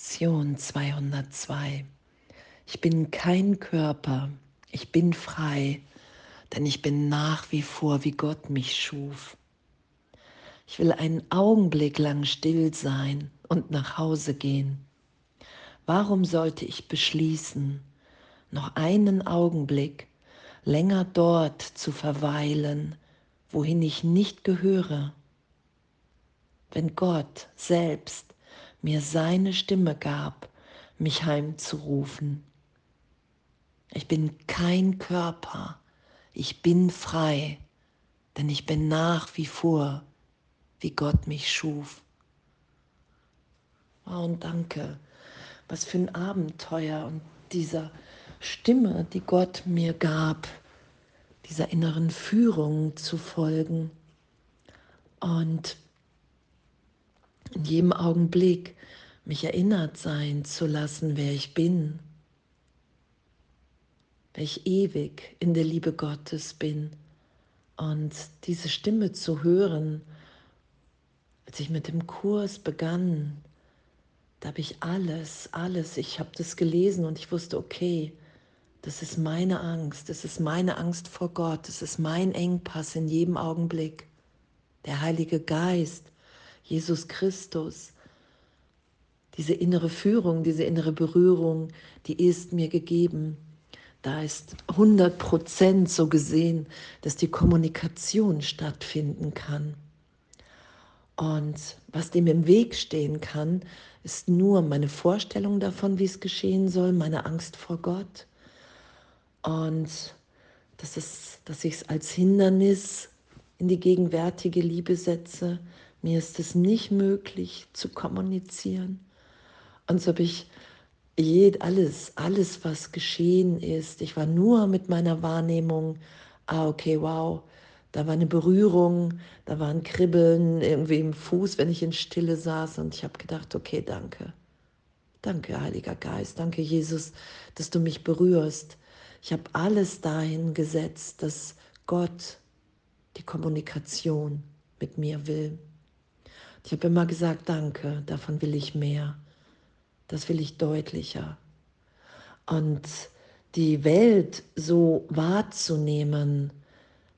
Lektion 202. Ich bin kein Körper, ich bin frei, denn ich bin nach wie vor, wie Gott mich schuf. Ich will einen Augenblick lang still sein und nach Hause gehen. Warum sollte ich beschließen, noch einen Augenblick länger dort zu verweilen, wohin ich nicht gehöre? Wenn Gott selbst mir seine Stimme gab, mich heimzurufen. Ich bin kein Körper, ich bin frei, denn ich bin nach wie vor, wie Gott mich schuf. Oh, und danke, was für ein Abenteuer und dieser Stimme, die Gott mir gab, dieser inneren Führung zu folgen. Und in jedem Augenblick mich erinnert sein zu lassen, wer ich bin, wer ich ewig in der Liebe Gottes bin. Und diese Stimme zu hören, als ich mit dem Kurs begann, da habe ich alles, alles, ich habe das gelesen und ich wusste, okay, das ist meine Angst, das ist meine Angst vor Gott, das ist mein Engpass in jedem Augenblick. Der Heilige Geist Jesus Christus. Diese innere Führung, diese innere Berührung, die ist mir gegeben. Da ist 100 Prozent so gesehen, dass die Kommunikation stattfinden kann. Und was dem im Weg stehen kann, ist nur meine Vorstellung davon, wie es geschehen soll, meine Angst vor Gott. Und das ist, dass ich es als Hindernis in die gegenwärtige Liebe setze, mir ist es nicht möglich zu kommunizieren. Und so habe ich alles, alles, was geschehen ist, ich war nur mit meiner Wahrnehmung, ah, okay, wow, da war eine Berührung, da war ein Kribbeln irgendwie im Fuß, wenn ich in Stille saß und ich habe gedacht, okay, danke. Danke, Heiliger Geist, danke, Jesus, dass du mich berührst. Ich habe alles dahin gesetzt, dass Gott die Kommunikation mit mir will. Ich habe immer gesagt, danke, davon will ich mehr. Das will ich deutlicher. Und die Welt so wahrzunehmen,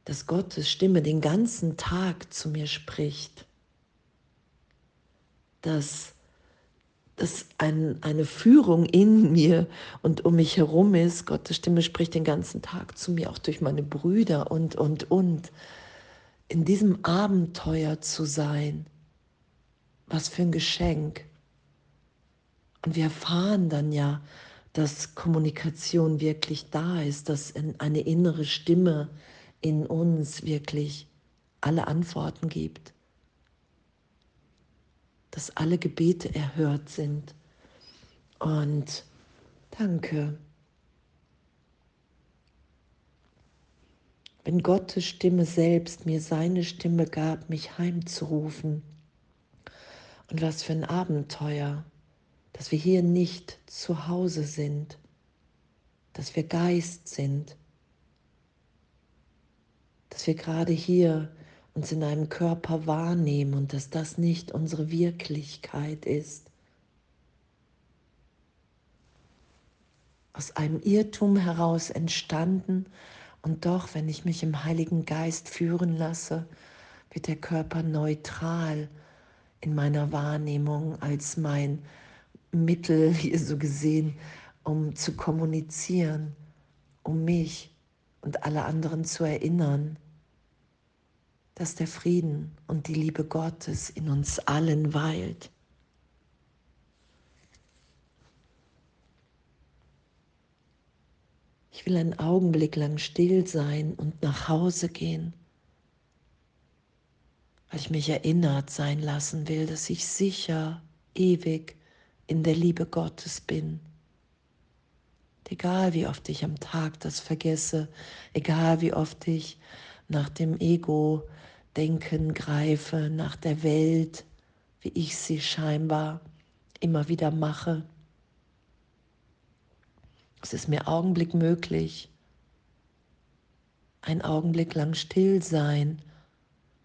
dass Gottes Stimme den ganzen Tag zu mir spricht, dass, dass ein, eine Führung in mir und um mich herum ist, Gottes Stimme spricht den ganzen Tag zu mir, auch durch meine Brüder und, und, und. In diesem Abenteuer zu sein, was für ein Geschenk. Und wir erfahren dann ja, dass Kommunikation wirklich da ist, dass eine innere Stimme in uns wirklich alle Antworten gibt, dass alle Gebete erhört sind. Und danke. Wenn Gottes Stimme selbst mir seine Stimme gab, mich heimzurufen, und was für ein Abenteuer, dass wir hier nicht zu Hause sind, dass wir Geist sind, dass wir gerade hier uns in einem Körper wahrnehmen und dass das nicht unsere Wirklichkeit ist. Aus einem Irrtum heraus entstanden und doch, wenn ich mich im Heiligen Geist führen lasse, wird der Körper neutral in meiner Wahrnehmung als mein Mittel, hier so gesehen, um zu kommunizieren, um mich und alle anderen zu erinnern, dass der Frieden und die Liebe Gottes in uns allen weilt. Ich will einen Augenblick lang still sein und nach Hause gehen weil ich mich erinnert sein lassen will, dass ich sicher, ewig in der Liebe Gottes bin. Egal wie oft ich am Tag das vergesse, egal wie oft ich nach dem Ego-Denken greife, nach der Welt, wie ich sie scheinbar immer wieder mache. Es ist mir Augenblick möglich, ein Augenblick lang still sein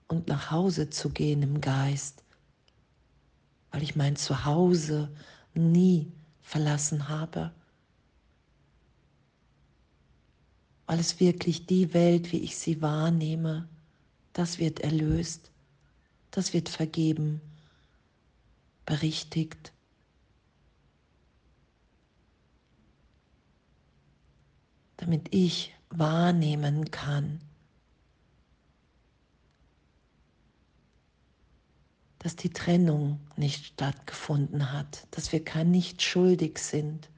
und nach Hause zu gehen im Geist, weil ich mein Zuhause nie verlassen habe. Weil es wirklich die Welt, wie ich sie wahrnehme, das wird erlöst, das wird vergeben, berichtigt. Damit ich wahrnehmen kann, dass die Trennung nicht stattgefunden hat, dass wir kein nicht schuldig sind,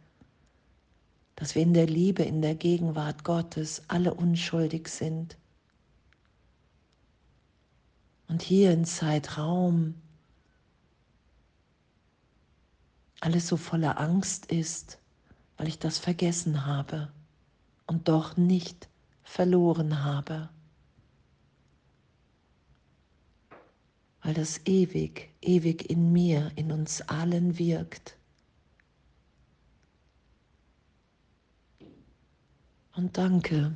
dass wir in der Liebe, in der Gegenwart Gottes alle unschuldig sind. Und hier in Zeitraum alles so voller Angst ist, weil ich das vergessen habe und doch nicht verloren habe. Weil das ewig, ewig in mir, in uns allen wirkt. Und danke.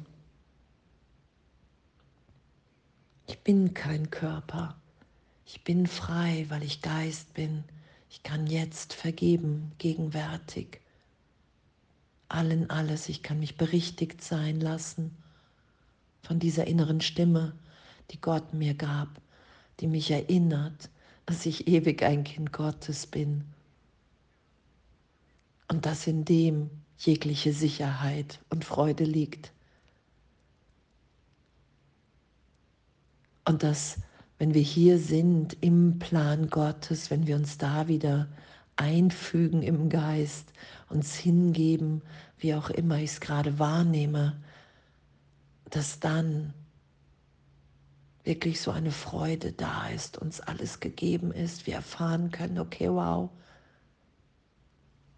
Ich bin kein Körper. Ich bin frei, weil ich Geist bin. Ich kann jetzt vergeben, gegenwärtig. Allen alles. Ich kann mich berichtigt sein lassen von dieser inneren Stimme, die Gott mir gab, die mich erinnert, dass ich ewig ein Kind Gottes bin. Und dass in dem jegliche Sicherheit und Freude liegt. Und dass wenn wir hier sind im Plan Gottes, wenn wir uns da wieder einfügen im Geist, uns hingeben, wie auch immer ich es gerade wahrnehme, dass dann wirklich so eine Freude da ist, uns alles gegeben ist, wir erfahren können, okay, wow,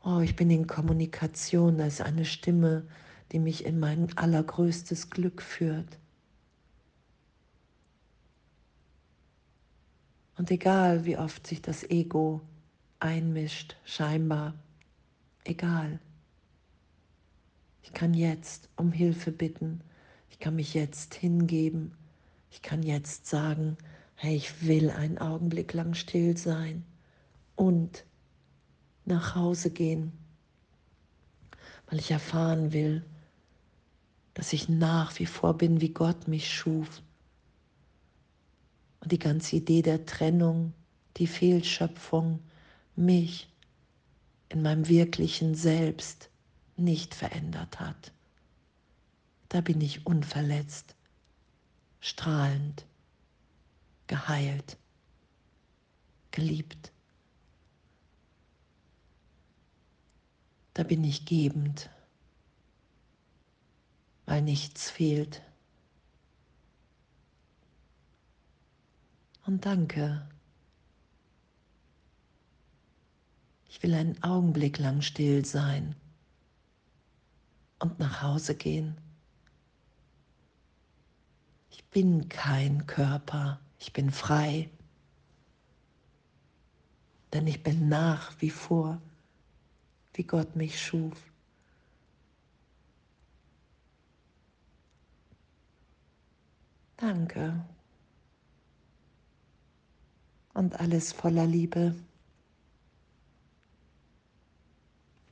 oh, ich bin in Kommunikation, da ist eine Stimme, die mich in mein allergrößtes Glück führt. Und egal, wie oft sich das Ego einmischt, scheinbar, egal. Ich kann jetzt um Hilfe bitten. Ich kann mich jetzt hingeben. Ich kann jetzt sagen, hey, ich will einen Augenblick lang still sein und nach Hause gehen, weil ich erfahren will, dass ich nach wie vor bin, wie Gott mich schuf und die ganze Idee der Trennung, die Fehlschöpfung, mich in meinem wirklichen Selbst nicht verändert hat. Da bin ich unverletzt, strahlend, geheilt, geliebt. Da bin ich gebend, weil nichts fehlt. und danke. Ich will einen Augenblick lang still sein und nach Hause gehen. Ich bin kein Körper, ich bin frei, denn ich bin nach wie vor, wie Gott mich schuf. Danke und alles voller Liebe.